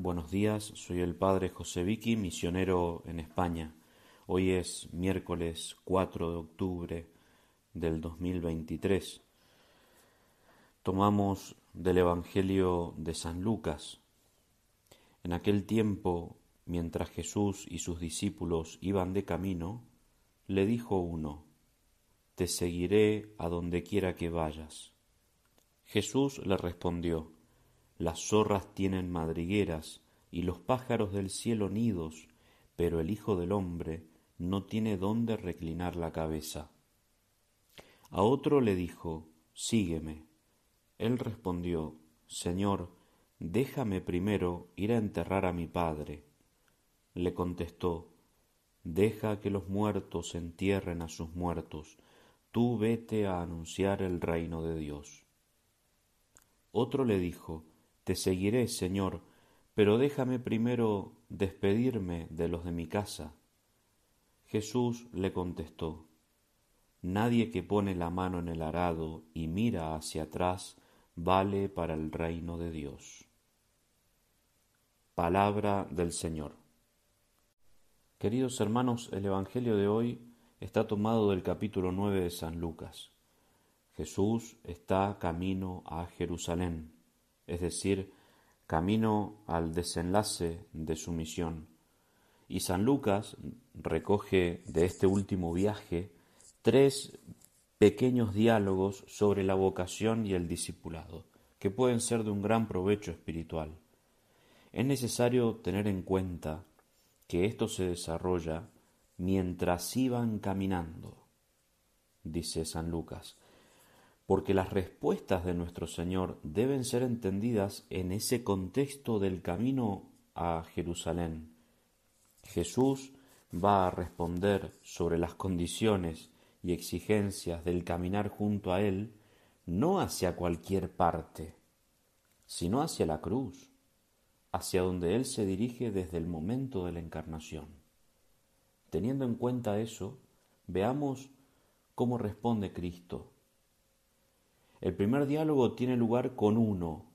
Buenos días, soy el padre José Vicky, misionero en España. Hoy es miércoles 4 de octubre del 2023. Tomamos del Evangelio de San Lucas. En aquel tiempo, mientras Jesús y sus discípulos iban de camino, le dijo uno, Te seguiré a donde quiera que vayas. Jesús le respondió, las zorras tienen madrigueras y los pájaros del cielo nidos, pero el Hijo del hombre no tiene dónde reclinar la cabeza. A otro le dijo, Sígueme. Él respondió, Señor, déjame primero ir a enterrar a mi padre. Le contestó, Deja que los muertos entierren a sus muertos, tú vete a anunciar el reino de Dios. Otro le dijo, te seguiré, Señor, pero déjame primero despedirme de los de mi casa. Jesús le contestó, Nadie que pone la mano en el arado y mira hacia atrás vale para el reino de Dios. Palabra del Señor. Queridos hermanos, el Evangelio de hoy está tomado del capítulo nueve de San Lucas. Jesús está camino a Jerusalén es decir, camino al desenlace de su misión. Y San Lucas recoge de este último viaje tres pequeños diálogos sobre la vocación y el discipulado, que pueden ser de un gran provecho espiritual. Es necesario tener en cuenta que esto se desarrolla mientras iban caminando, dice San Lucas, porque las respuestas de nuestro Señor deben ser entendidas en ese contexto del camino a Jerusalén. Jesús va a responder sobre las condiciones y exigencias del caminar junto a Él, no hacia cualquier parte, sino hacia la cruz, hacia donde Él se dirige desde el momento de la encarnación. Teniendo en cuenta eso, veamos cómo responde Cristo el primer diálogo tiene lugar con uno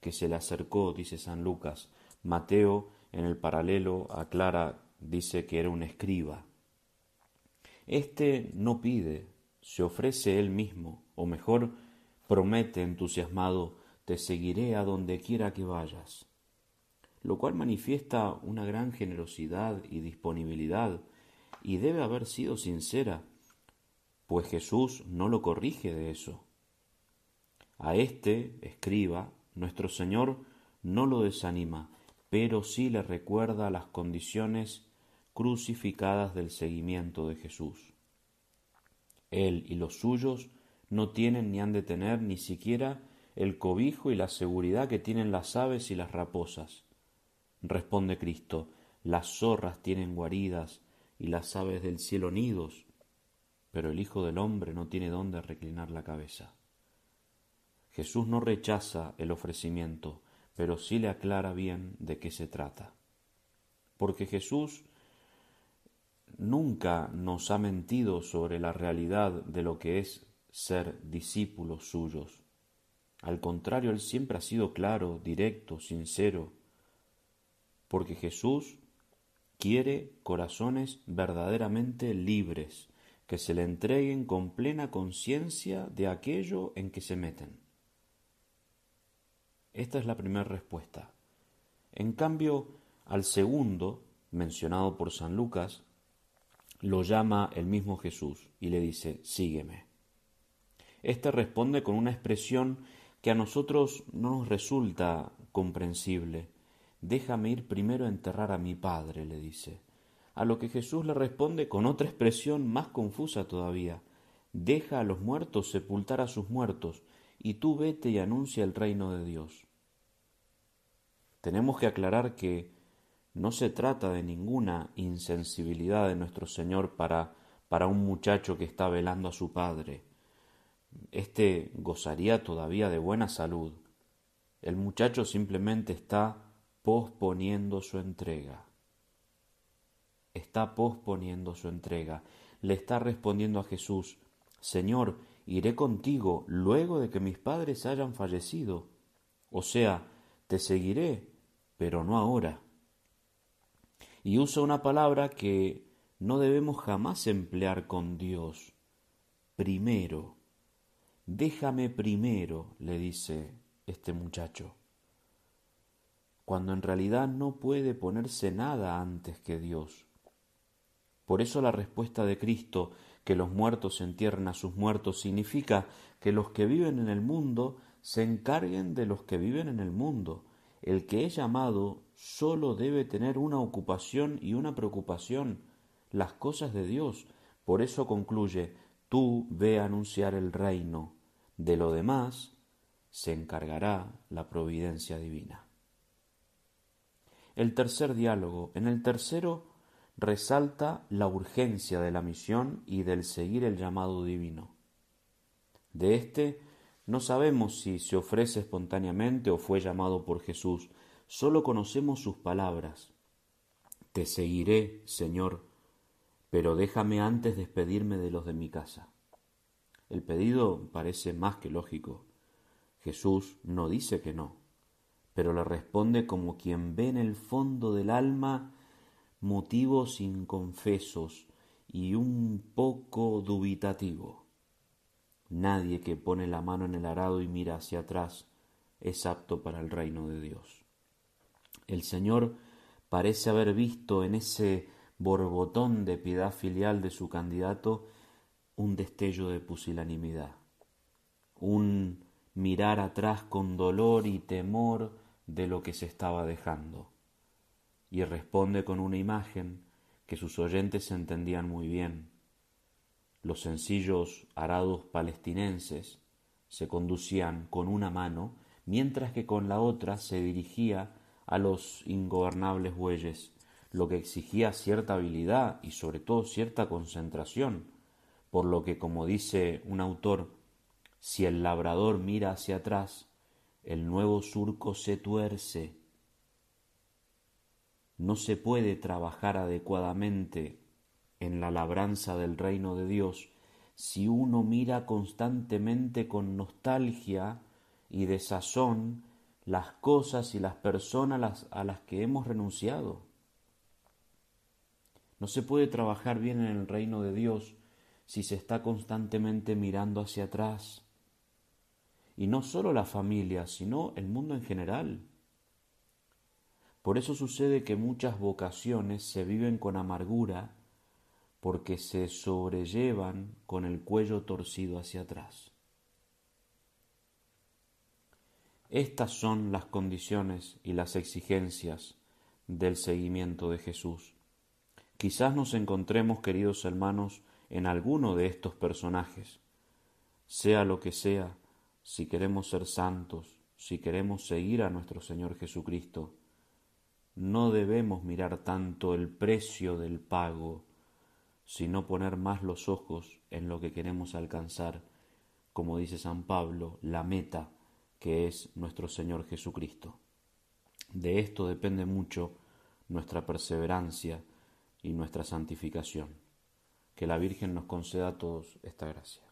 que se le acercó, dice San Lucas. Mateo, en el paralelo, aclara, dice que era un escriba. Este no pide, se ofrece él mismo, o mejor, promete entusiasmado, te seguiré a donde quiera que vayas, lo cual manifiesta una gran generosidad y disponibilidad, y debe haber sido sincera, pues Jesús no lo corrige de eso. A este escriba, nuestro Señor no lo desanima, pero sí le recuerda las condiciones crucificadas del seguimiento de Jesús. Él y los suyos no tienen ni han de tener ni siquiera el cobijo y la seguridad que tienen las aves y las raposas. Responde Cristo, las zorras tienen guaridas y las aves del cielo nidos, pero el Hijo del hombre no tiene dónde reclinar la cabeza. Jesús no rechaza el ofrecimiento, pero sí le aclara bien de qué se trata. Porque Jesús nunca nos ha mentido sobre la realidad de lo que es ser discípulos suyos. Al contrario, Él siempre ha sido claro, directo, sincero, porque Jesús quiere corazones verdaderamente libres, que se le entreguen con plena conciencia de aquello en que se meten. Esta es la primera respuesta. En cambio, al segundo, mencionado por San Lucas, lo llama el mismo Jesús y le dice, sígueme. Este responde con una expresión que a nosotros no nos resulta comprensible. Déjame ir primero a enterrar a mi padre, le dice. A lo que Jesús le responde con otra expresión más confusa todavía. Deja a los muertos sepultar a sus muertos, y tú vete y anuncia el reino de Dios. Tenemos que aclarar que no se trata de ninguna insensibilidad de nuestro Señor para, para un muchacho que está velando a su padre. Este gozaría todavía de buena salud. El muchacho simplemente está posponiendo su entrega. Está posponiendo su entrega. Le está respondiendo a Jesús, Señor, iré contigo luego de que mis padres hayan fallecido. O sea, te seguiré, pero no ahora. Y usa una palabra que no debemos jamás emplear con Dios. Primero. Déjame primero, le dice este muchacho, cuando en realidad no puede ponerse nada antes que Dios. Por eso la respuesta de Cristo, que los muertos entierren a sus muertos, significa que los que viven en el mundo se encarguen de los que viven en el mundo. El que es llamado solo debe tener una ocupación y una preocupación, las cosas de Dios. Por eso concluye, tú ve a anunciar el reino. De lo demás se encargará la providencia divina. El tercer diálogo. En el tercero resalta la urgencia de la misión y del seguir el llamado divino. De éste no sabemos si se ofrece espontáneamente o fue llamado por Jesús, solo conocemos sus palabras. Te seguiré, Señor, pero déjame antes despedirme de los de mi casa. El pedido parece más que lógico. Jesús no dice que no, pero le responde como quien ve en el fondo del alma motivos inconfesos y un poco dubitativo. Nadie que pone la mano en el arado y mira hacia atrás es apto para el reino de Dios. El Señor parece haber visto en ese borbotón de piedad filial de su candidato un destello de pusilanimidad, un mirar atrás con dolor y temor de lo que se estaba dejando, y responde con una imagen que sus oyentes entendían muy bien. Los sencillos arados palestinenses se conducían con una mano, mientras que con la otra se dirigía a los ingobernables bueyes, lo que exigía cierta habilidad y sobre todo cierta concentración, por lo que, como dice un autor, si el labrador mira hacia atrás, el nuevo surco se tuerce. No se puede trabajar adecuadamente en la labranza del reino de Dios si uno mira constantemente con nostalgia y desazón las cosas y las personas a las que hemos renunciado. No se puede trabajar bien en el reino de Dios si se está constantemente mirando hacia atrás. Y no solo la familia, sino el mundo en general. Por eso sucede que muchas vocaciones se viven con amargura porque se sobrellevan con el cuello torcido hacia atrás. Estas son las condiciones y las exigencias del seguimiento de Jesús. Quizás nos encontremos, queridos hermanos, en alguno de estos personajes. Sea lo que sea, si queremos ser santos, si queremos seguir a nuestro Señor Jesucristo, no debemos mirar tanto el precio del pago, sino poner más los ojos en lo que queremos alcanzar, como dice San Pablo, la meta que es nuestro Señor Jesucristo. De esto depende mucho nuestra perseverancia y nuestra santificación. Que la Virgen nos conceda a todos esta gracia.